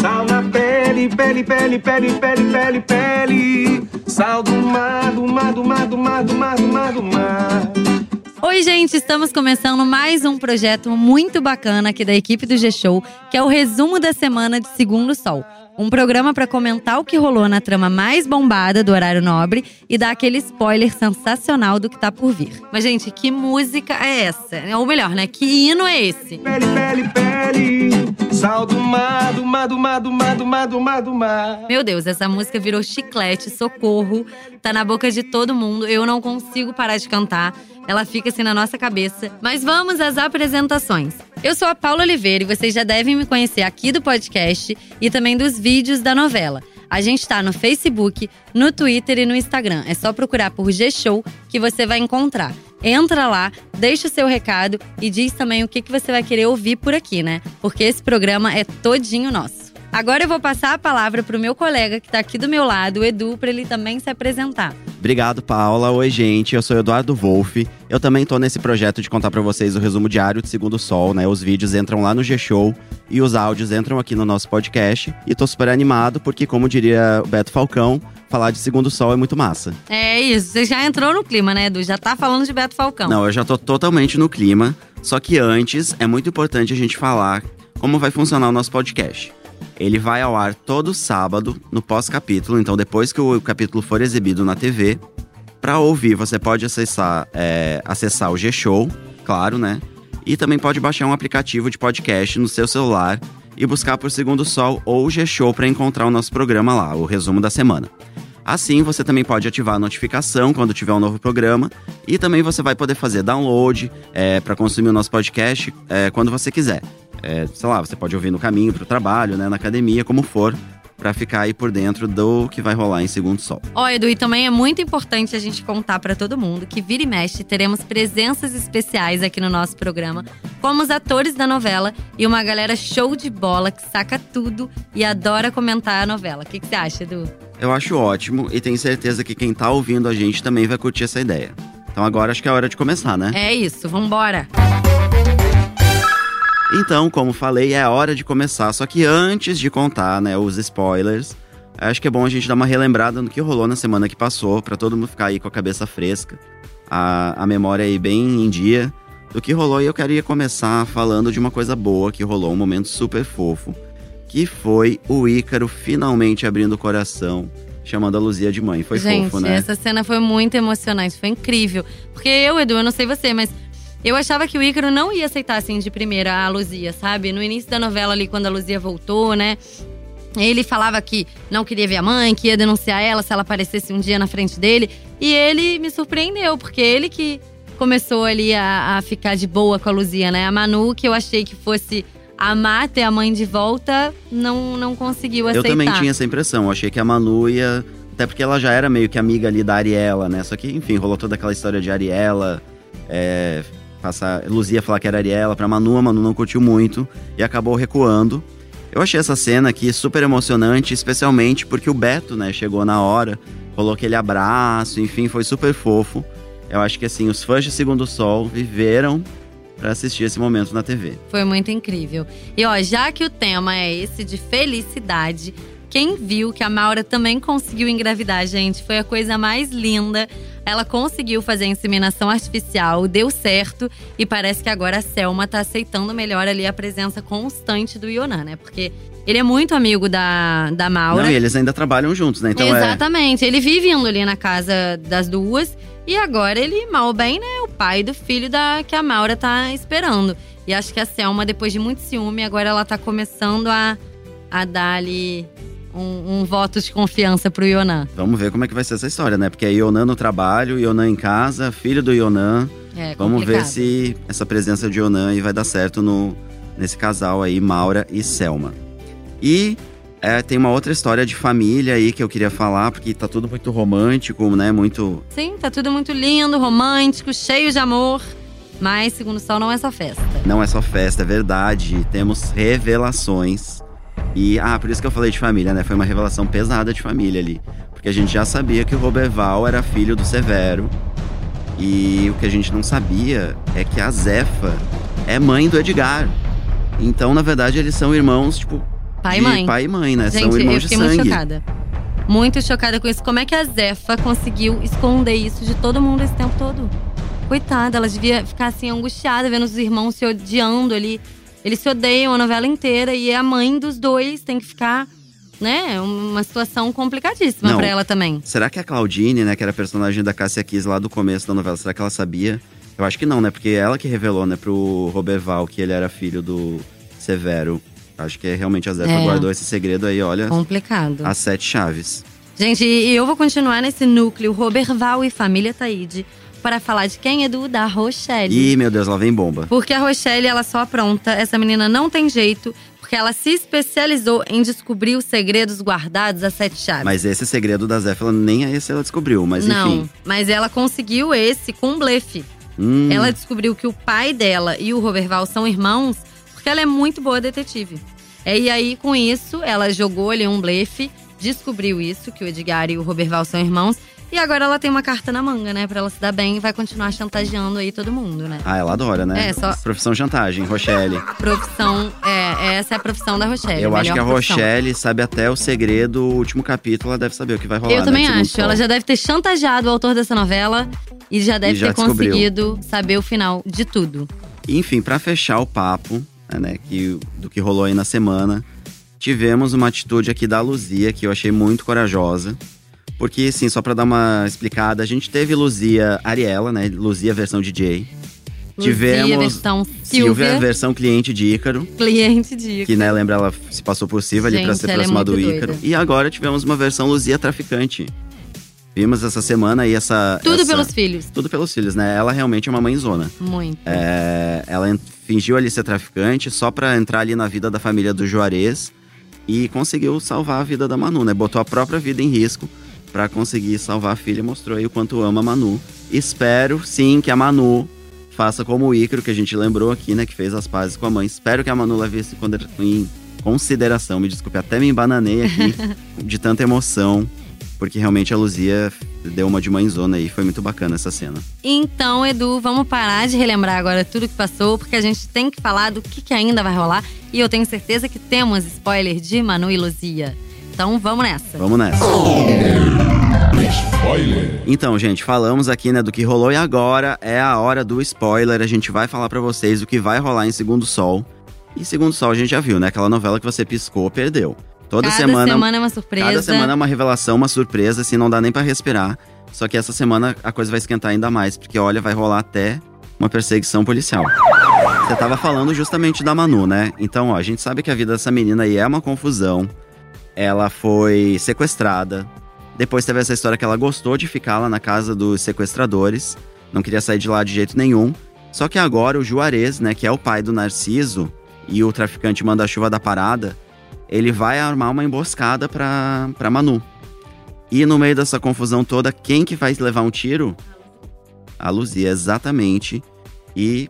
Sal na pele, pele, pele, pele, pele, pele, pele. Sal do mar, do mar, do mar, do mar, do mar, do mar, do mar. Oi, gente, estamos começando mais um projeto muito bacana aqui da equipe do G-Show, que é o resumo da semana de Segundo Sol. Um programa para comentar o que rolou na trama mais bombada do horário nobre e dar aquele spoiler sensacional do que tá por vir. Mas, gente, que música é essa? Ou melhor, né? Que hino é esse? Pele, pele, pele. Sal do mar, do mar, do mar, do mar, do mar, do mar, do mar. Meu Deus, essa música virou chiclete, socorro. Tá na boca de todo mundo. Eu não consigo parar de cantar. Ela fica assim na nossa cabeça. Mas vamos às apresentações. Eu sou a Paula Oliveira e vocês já devem me conhecer aqui do podcast e também dos vídeos da novela. A gente tá no Facebook, no Twitter e no Instagram. É só procurar por G-Show que você vai encontrar. Entra lá, deixa o seu recado e diz também o que, que você vai querer ouvir por aqui, né? Porque esse programa é todinho nosso. Agora eu vou passar a palavra pro meu colega que tá aqui do meu lado, o Edu, para ele também se apresentar. Obrigado, Paula. Oi, gente. Eu sou Eduardo Wolff. Eu também tô nesse projeto de contar para vocês o resumo diário de Segundo Sol, né? Os vídeos entram lá no G-Show e os áudios entram aqui no nosso podcast. E tô super animado porque, como diria o Beto Falcão, falar de Segundo Sol é muito massa. É isso, você já entrou no clima, né, Edu? Já tá falando de Beto Falcão. Não, eu já tô totalmente no clima. Só que antes, é muito importante a gente falar como vai funcionar o nosso podcast. Ele vai ao ar todo sábado, no pós-capítulo. Então, depois que o capítulo for exibido na TV, para ouvir, você pode acessar, é, acessar o G-Show, claro, né? E também pode baixar um aplicativo de podcast no seu celular e buscar por Segundo Sol ou G-Show para encontrar o nosso programa lá, o resumo da semana. Assim, você também pode ativar a notificação quando tiver um novo programa e também você vai poder fazer download é, para consumir o nosso podcast é, quando você quiser. É, sei lá, você pode ouvir no caminho para o trabalho, né, na academia, como for, para ficar aí por dentro do que vai rolar em Segundo Sol. Ó, Edu, e também é muito importante a gente contar para todo mundo que vira e mexe teremos presenças especiais aqui no nosso programa, como os atores da novela e uma galera show de bola que saca tudo e adora comentar a novela. O que, que você acha, Edu? Eu acho ótimo e tenho certeza que quem tá ouvindo a gente também vai curtir essa ideia. Então agora acho que é hora de começar, né? É isso, vambora! Então, como falei, é hora de começar. Só que antes de contar, né, os spoilers, acho que é bom a gente dar uma relembrada no que rolou na semana que passou, para todo mundo ficar aí com a cabeça fresca, a, a memória aí bem em dia do que rolou. E eu queria começar falando de uma coisa boa que rolou, um momento super fofo, que foi o Ícaro finalmente abrindo o coração. Chamando a Luzia de mãe. Foi Gente, fofo, né? essa cena foi muito emocionante, foi incrível. Porque eu, Edu, eu não sei você, mas eu achava que o Ícaro não ia aceitar assim de primeira a Luzia, sabe? No início da novela ali, quando a Luzia voltou, né? Ele falava que não queria ver a mãe, que ia denunciar ela se ela aparecesse um dia na frente dele. E ele me surpreendeu, porque ele que começou ali a, a ficar de boa com a Luzia, né? A Manu, que eu achei que fosse amar ter a mãe de volta, não, não conseguiu aceitar. Eu também tinha essa impressão. Eu achei que a Manu ia. Até porque ela já era meio que amiga ali da Ariela, né? Só que, enfim, rolou toda aquela história de Ariela. É, passar. Luzia falar que era Ariela pra Manu, a Manu não curtiu muito e acabou recuando. Eu achei essa cena aqui super emocionante, especialmente porque o Beto, né, chegou na hora, rolou aquele abraço, enfim, foi super fofo. Eu acho que assim, os fãs de Segundo Sol viveram para assistir esse momento na TV. Foi muito incrível. E ó, já que o tema é esse de felicidade, quem viu que a Maura também conseguiu engravidar, gente, foi a coisa mais linda. Ela conseguiu fazer a inseminação artificial, deu certo e parece que agora a Selma tá aceitando melhor ali a presença constante do Yonan, né? Porque ele é muito amigo da, da Maura. Não, e eles ainda trabalham juntos, né? Então é. Exatamente. Ele vive indo ali na casa das duas. E agora ele, mal bem, né? O pai do filho da que a Maura tá esperando. E acho que a Selma, depois de muito ciúme, agora ela tá começando a, a dar ali um, um voto de confiança pro Yonan. Vamos ver como é que vai ser essa história, né? Porque é Yonan no trabalho, Yonan em casa, filho do Yonan. É, Vamos ver se essa presença de Yonan aí vai dar certo no, nesse casal aí, Maura e Selma. E é, tem uma outra história de família aí que eu queria falar, porque tá tudo muito romântico, né? Muito. Sim, tá tudo muito lindo, romântico, cheio de amor. Mas, segundo o Sol, não é só festa. Não é só festa, é verdade. Temos revelações. E, ah, por isso que eu falei de família, né? Foi uma revelação pesada de família ali. Porque a gente já sabia que o Roberval era filho do Severo. E o que a gente não sabia é que a Zefa é mãe do Edgar. Então, na verdade, eles são irmãos, tipo, Pai e de mãe. pai e mãe, né? Gente, São irmãos eu de fiquei sangue. muito chocada. Muito chocada com isso. Como é que a Zefa conseguiu esconder isso de todo mundo esse tempo todo? Coitada, ela devia ficar assim, angustiada, vendo os irmãos se odiando ali. Eles se odeiam a novela inteira e a mãe dos dois tem que ficar, né? Uma situação complicadíssima pra ela também. Será que a Claudine, né, que era a personagem da Cássia Kiss lá do começo da novela, será que ela sabia? Eu acho que não, né? Porque é ela que revelou, né, pro Roberval que ele era filho do Severo. Acho que é realmente a Zefa É. guardou esse segredo aí, olha, Complicado. as sete chaves. Gente, e eu vou continuar nesse núcleo Roberval e família Taíde para falar de quem, Edu? Da Rochelle. Ih, meu Deus, lá vem bomba. Porque a Rochelle, ela só apronta. Essa menina não tem jeito, porque ela se especializou em descobrir os segredos guardados a sete chaves. Mas esse segredo da Zefa, ela nem é esse ela descobriu, mas não, enfim. mas ela conseguiu esse com um blefe. Hum, Ela descobriu que o pai dela e o Roberval são irmãos porque ela é muito boa detetive. É, e aí, com isso, ela jogou ali um blefe, descobriu isso, que o Edgar e o Roberval são irmãos. E agora ela tem uma carta na manga, né? Pra ela se dar bem e vai continuar chantageando aí todo mundo, né? Ah, ela adora, né? É, só- Profissão chantagem, Rochelle. Profissão, é, essa é a profissão da Rochelle. Eu acho que a profissão. Rochelle sabe até o segredo, o último capítulo, ela deve saber o que vai rolar. Eu né, também Segundo acho. Ela já deve ter chantageado o autor dessa novela e já deve E já ter descobriu. conseguido saber o final de tudo. Enfim, pra fechar o papo, né, que, do que rolou aí na semana, tivemos uma atitude aqui da Luzia que eu achei muito corajosa. Porque, assim, só pra dar uma explicada, a gente teve Luzia Ariela, né? Luzia versão DJ. Luzia, Tivemos versão Silvia, Silvia, versão cliente de Ícaro. cliente de Que, né, lembra, ela se passou por Silva ali pra Gente, se ela é do Ícaro. doida. E agora tivemos uma versão Luzia traficante. Vimos essa semana aí essa. Tudo essa- pelos filhos. Tudo pelos filhos, né? Ela realmente é uma mãezona. Muito. É, ela fingiu ali ser traficante só pra entrar ali na vida da família do Juarez e conseguiu salvar a vida da Manu, né? Botou a própria vida em risco pra conseguir salvar a filha mostrou aí o quanto ama a Manu. Espero, sim, que a Manu faça como o Ícaro, que a gente lembrou aqui, né? Que fez as pazes com a mãe. Espero que a Manu leve isso em consideração. Me desculpe, até me embananei aqui de tanta emoção. Porque realmente a Luzia deu uma de mãezona aí. Foi muito bacana essa cena. Então, Edu, vamos parar de relembrar agora tudo que passou, porque a gente tem que falar do que, que ainda vai rolar. E eu tenho certeza que temos spoiler de Manu e Luzia. Então, vamos nessa. Vamos nessa. Spoiler. Então, gente, falamos aqui, né, do que rolou e agora é a hora do spoiler. A gente vai falar pra vocês o que vai rolar em Segundo Sol. E Segundo Sol a gente já viu, né? Aquela novela que você piscou, perdeu. Toda Cada semana, semana é uma surpresa. cada semana é uma revelação, uma surpresa, assim, não dá nem pra respirar. Só que essa semana a coisa vai esquentar ainda mais, porque olha, vai rolar até uma perseguição policial. Você tava falando justamente da Manu, né? Então, ó, a gente sabe que a vida dessa menina aí é uma confusão. Ela foi sequestrada. Depois teve essa história que ela gostou de ficar lá na casa dos sequestradores. Não queria sair de lá de jeito nenhum. Só que agora o Juarez, né, que é o pai do Narciso e o traficante manda-chuva da parada, ele vai armar uma emboscada pra, pra Manu. E no meio dessa confusão toda, quem que vai levar um tiro? A Luzia, exatamente. E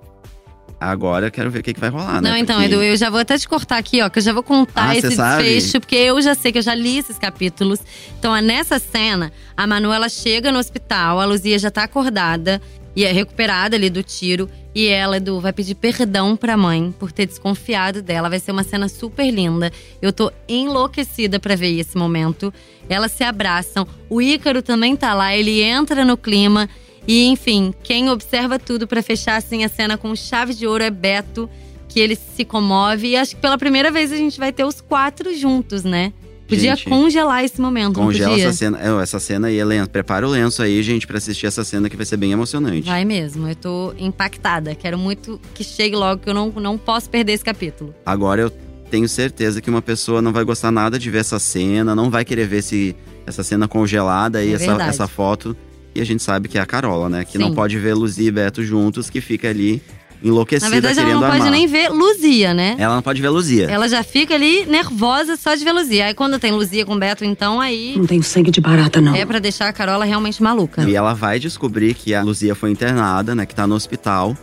agora eu quero ver o que, que vai rolar, né? Não, então, Porque- Edu, eu já vou até te cortar aqui, ó, que eu já vou contar Ah, esse desfecho, porque eu já sei que eu já li esses capítulos. Então, nessa cena, a Manu ela chega no hospital, a Luzia já tá acordada e é recuperada ali do tiro. E ela, Edu, vai pedir perdão pra mãe por ter desconfiado dela. Vai ser uma cena super linda. Eu tô enlouquecida pra ver esse momento. Elas se abraçam. O Ícaro também tá lá, ele entra no clima. E, enfim, quem observa tudo pra fechar assim a cena com chave de ouro é Beto, que ele se comove. E acho que pela primeira vez a gente vai ter os quatro juntos, né? Podia Gente, congelar esse momento, Congela essa cena. É, essa cena aí, Helena. Prepara o lenço aí, gente, pra assistir essa cena que vai ser bem emocionante. Vai mesmo, eu tô impactada. Quero muito que chegue logo, que eu não, não posso perder esse capítulo. Agora eu tenho certeza que uma pessoa não vai gostar nada de ver essa cena, não vai querer ver esse, essa cena congelada e É essa, essa foto. E a gente sabe que é a Carola, né? Que não Sim. pode ver Luzia e Beto juntos, que fica ali enlouquecida Na verdade, ela não pode nem ver Luzia, né? Ela não pode ver Luzia. Ela já fica ali nervosa só de ver Luzia. Aí quando tem Luzia com Beto, então aí Não tenho sangue de barata, não. é pra deixar a Carola realmente maluca. E ela vai descobrir que a Luzia foi internada, né? Que tá no hospital.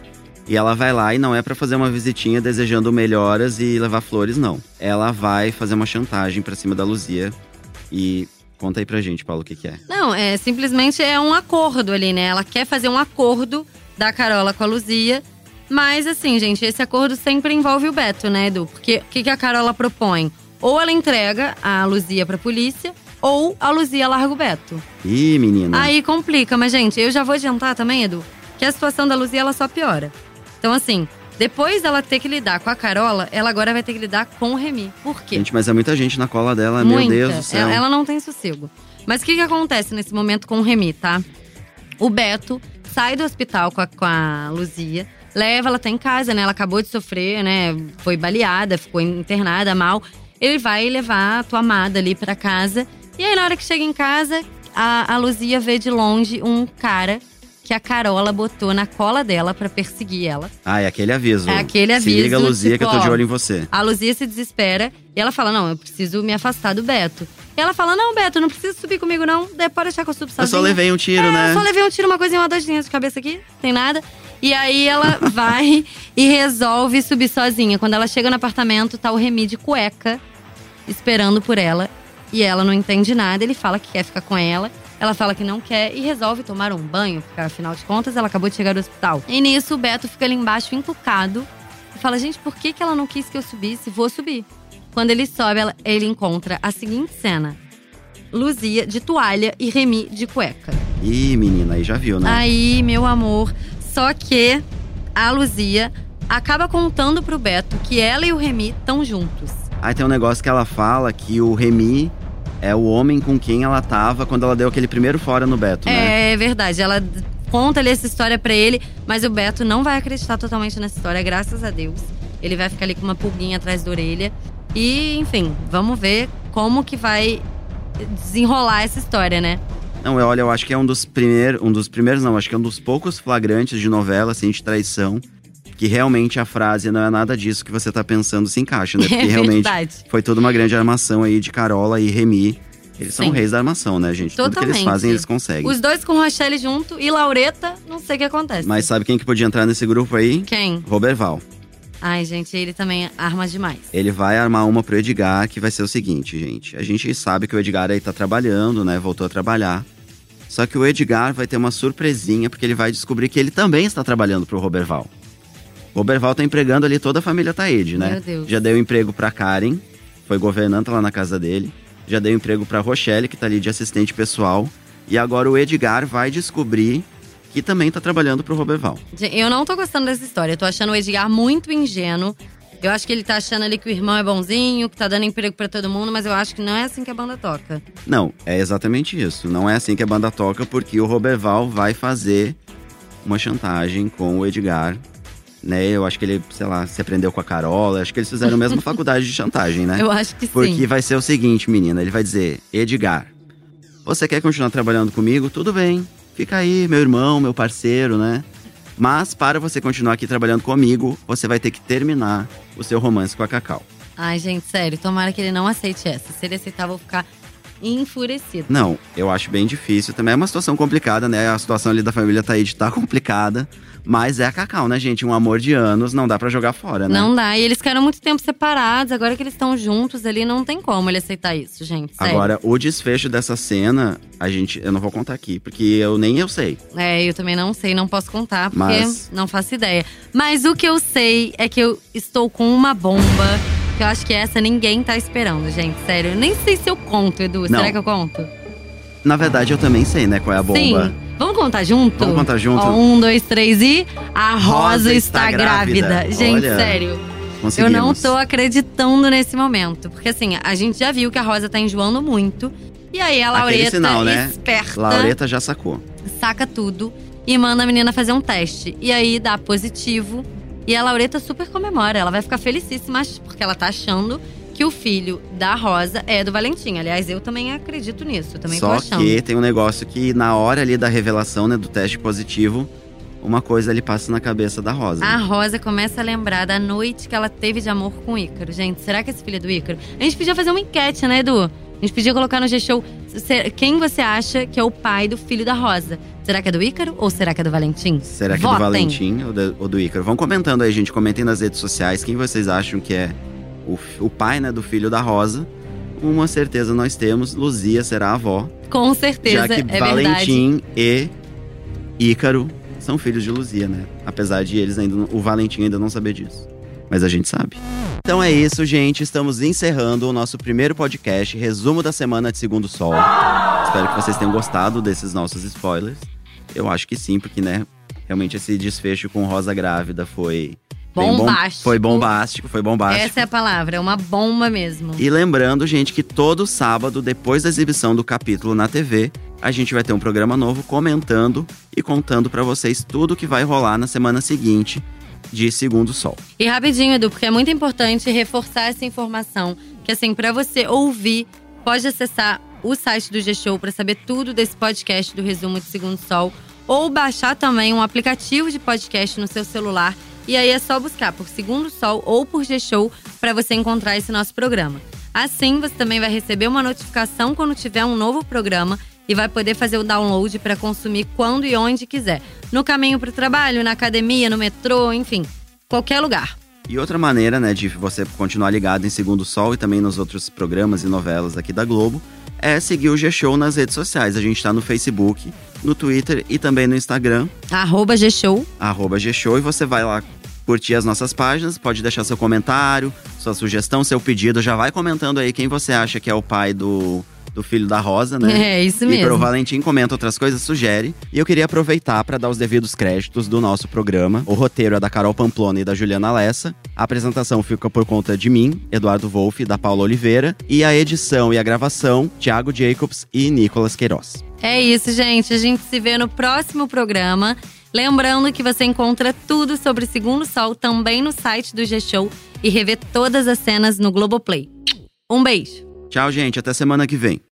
E ela vai lá e não é pra fazer uma visitinha desejando melhoras e levar flores, não. Ela vai fazer uma chantagem pra cima da Luzia. E conta aí pra gente, Paulo, o que, que é. Não, é simplesmente é um acordo ali, né? Ela quer fazer um acordo da Carola com a Luzia. Mas assim, gente, esse acordo sempre envolve o Beto, né, Edu? Porque o que, que a Carola propõe? Ou ela entrega a Luzia pra polícia, ou a Luzia larga o Beto. Ih, menina. Aí complica, mas gente, eu já vou adiantar também, Edu, que a situação da Luzia ela só piora. Então assim, depois dela ter que lidar com a Carola, ela agora vai ter que lidar com o Remy. Por quê? Gente, mas é muita gente na cola dela, Muita. meu Deus do céu. Ela, ela não tem sossego. Mas o que, que acontece nesse momento com o Remy, tá? O Beto sai do hospital com a, com a Luzia, leva, ela tá em casa, né? Ela acabou de sofrer, né? Foi baleada, ficou internada mal. Ele vai levar a tua amada ali pra casa. E aí, na hora que chega em casa, a, a Luzia vê de longe um cara que a Carola botou na cola dela pra perseguir ela. Ah, é aquele aviso. É aquele Se aviso, liga, Luzia, que eu tô tipo, de olho em você. A Luzia se desespera e ela fala: Não, eu preciso me afastar do Beto. E ela fala: Não, Beto, não precisa subir comigo, não. Pode deixar que eu subo sozinha. Eu só levei um tiro, É, né? eu só levei um tiro, uma coisinha, uma dorzinha de cabeça aqui, tem nada. E aí ela vai e resolve subir sozinha. Quando ela chega no apartamento, tá o Remy de cueca esperando por ela. E ela não entende nada. Ele fala que quer ficar com ela. Ela fala que não quer e resolve tomar um banho, porque afinal de contas ela acabou de chegar do hospital. E nisso o Beto fica ali embaixo encucado e fala: Gente, por que, que ela não quis que eu subisse? Vou subir. Quando ele sobe, ela- ele encontra a seguinte cena: Luzia de toalha e Remy de cueca. Ih, menina, aí já viu, né? Aí, meu amor, só que a Luzia acaba contando pro Beto que ela e o Remy estão juntos. Aí tem um negócio que ela fala que o Remy é o homem com quem ela tava quando ela deu aquele primeiro fora no Beto, né? É verdade, ela conta ali essa história pra ele, mas o Beto não vai acreditar totalmente nessa história, graças a Deus. Ele vai ficar ali com uma pulguinha atrás da orelha. E, enfim, vamos ver como que vai desenrolar essa história, né? Não, eu- olha, eu acho que é um dos primeiros, um dos primeiros não, acho que é um dos poucos flagrantes de novela, assim, de traição, que realmente a frase não é nada disso que você tá pensando se encaixa, né? Porque é realmente foi toda uma grande armação aí de Carola e Remy. Eles são Sim. reis da armação, né, gente? Tudo que eles Totalmente. fazem, eles conseguem. Os dois com Rochelle junto e Laureta, não sei o que acontece. Mas sabe quem que podia entrar nesse grupo aí? Quem? Roberval. Ai, gente, ele também arma demais. Ele vai armar uma pro Edgar, que vai ser o seguinte, gente. A gente sabe que o Edgar aí tá trabalhando, né? Voltou a trabalhar. Só que o Edgar vai ter uma surpresinha, porque ele vai descobrir que ele também está trabalhando pro Roberval. O Roberval tá empregando ali toda a família Taede, né? Meu Deus. Já deu emprego pra Karen, foi governanta lá na casa dele. Já deu emprego pra Rochelle, que tá ali de assistente pessoal. E agora o Edgar vai descobrir que também tá trabalhando pro Roberval. Eu não tô gostando dessa história. Eu tô achando o Edgar muito ingênuo. Eu acho que ele tá achando ali que o irmão é bonzinho, que tá dando emprego pra todo mundo, mas eu acho que não é assim que a banda toca. Não, é exatamente isso. Não é assim que a banda toca, porque o Roberval vai fazer uma chantagem com o Edgar. Né? Eu acho que ele, sei lá, se aprendeu com a Carola. Acho que eles fizeram a mesma faculdade de chantagem, né? Eu acho que Porque sim. vai ser o seguinte, menina. Ele vai dizer: Edgar, você quer continuar trabalhando comigo? Tudo bem. Fica aí, meu irmão, meu parceiro, né? Mas para você continuar aqui trabalhando comigo, você vai ter que terminar o seu romance com a Cacau. Ai, gente, sério, tomara que ele não aceite essa. Se ele aceitar, eu vou ficar enfurecido. Não, eu acho bem difícil. Também é uma situação complicada, né? A situação ali da família Taíde tá complicada. Mas é a Cacau, né, gente? Um amor de anos, não dá pra jogar fora, né? Não dá. E eles ficaram muito tempo separados. Agora que eles estão juntos ali, não tem como ele aceitar isso, gente. Sério. Agora, o desfecho dessa cena, a gente. Eu não vou contar aqui, porque eu nem eu sei. É, eu também não sei, não posso contar, porque Mas- não faço ideia. Mas o que eu sei é que eu estou com uma bomba. Que eu acho que essa ninguém tá esperando, gente. Sério. Eu nem sei se eu conto, Edu. Não. Será que eu conto? Na verdade, eu também sei, né, qual é a bomba. Sim. Vamos contar junto? Vamos contar junto? Ó, um, dois, três e. A Rosa, Rosa está, está grávida. grávida. Gente, Olha, sério. Eu não tô acreditando nesse momento. Porque assim, a gente já viu que a Rosa tá enjoando muito. E aí a Laureta, sinal, né? esperta, Laureta já sacou. saca tudo e manda a menina fazer um teste. E aí dá positivo. E a Laureta super comemora. Ela vai ficar felicíssima porque ela tá achando que o filho da Rosa é do Valentim. Aliás, eu também acredito nisso. Também tô Só achando. que tem um negócio que, na hora ali da revelação, né, do teste positivo, uma coisa ali passa na cabeça da Rosa. A Rosa começa a lembrar da noite que ela teve de amor com o Ícaro. Gente, será que esse filho é do Ícaro? A gente podia fazer uma enquete, né, Edu? A gente podia colocar no G-Show quem você acha que é o pai do filho da Rosa. Será que é do Ícaro ou será que é do Valentim? Será que é Votem. do Valentim ou do, ou do Ícaro? Vão comentando aí, gente. Comentem nas redes sociais quem vocês acham que é o, o pai né, do filho da Rosa. Uma certeza nós temos: Luzia será a avó. Com certeza, já que é verdade. Valentim e Ícaro são filhos de Luzia, né? Apesar de eles ainda. O Valentim ainda não saber disso. Mas a gente sabe. Então é isso, gente. Estamos encerrando o nosso primeiro podcast, resumo da semana de Segundo Sol. Espero que vocês tenham gostado desses nossos spoilers. Eu acho que sim, porque, né, realmente esse desfecho com Rosa Grávida foi. bem bom- Bombástico. foi bombástico, foi bombástico. Essa é a palavra, é uma bomba mesmo. E lembrando, gente, que todo sábado, depois da exibição do capítulo na TV, a gente vai ter um programa novo comentando e contando pra vocês tudo que vai rolar na semana seguinte de Segundo Sol. E rapidinho, Edu, porque é muito importante reforçar essa informação. Que assim, pra você ouvir, pode acessar o site do G-Show pra saber tudo desse podcast do Resumo de Segundo Sol. Ou baixar também um aplicativo de podcast no seu celular. E aí é só buscar por Segundo Sol ou por G-Show pra você encontrar esse nosso programa. Assim, você também vai receber uma notificação quando tiver um novo programa e vai poder fazer o download para consumir quando e onde quiser. No caminho para o trabalho, na academia, no metrô, enfim, qualquer lugar. E outra maneira, né, de você continuar ligado em Segundo Sol e também nos outros programas e novelas aqui da Globo, é seguir o G-Show nas redes sociais. A gente tá no Facebook, no Twitter e também no Instagram, Arroba G-Show. arroba G-Show, e você vai lá curtir as nossas páginas, pode deixar seu comentário, sua sugestão, seu pedido. Já vai comentando aí quem você acha que é o pai do, do filho da Rosa, né? É, isso E mesmo. pro Valentim comenta outras coisas, sugere. E eu queria aproveitar para dar os devidos créditos do nosso programa. O roteiro é da Carol Pamplona e da Juliana Lessa. A apresentação fica por conta de mim, Eduardo Wolff, da Paula Oliveira. E a edição e a gravação, Thiago Jacobs e Nicolas Queiroz. É isso, gente. A gente se vê no próximo programa. Lembrando que você encontra tudo sobre Segundo Sol também no site do G-Show e revê todas as cenas no Globoplay. Um beijo! Tchau, gente. Até semana que vem.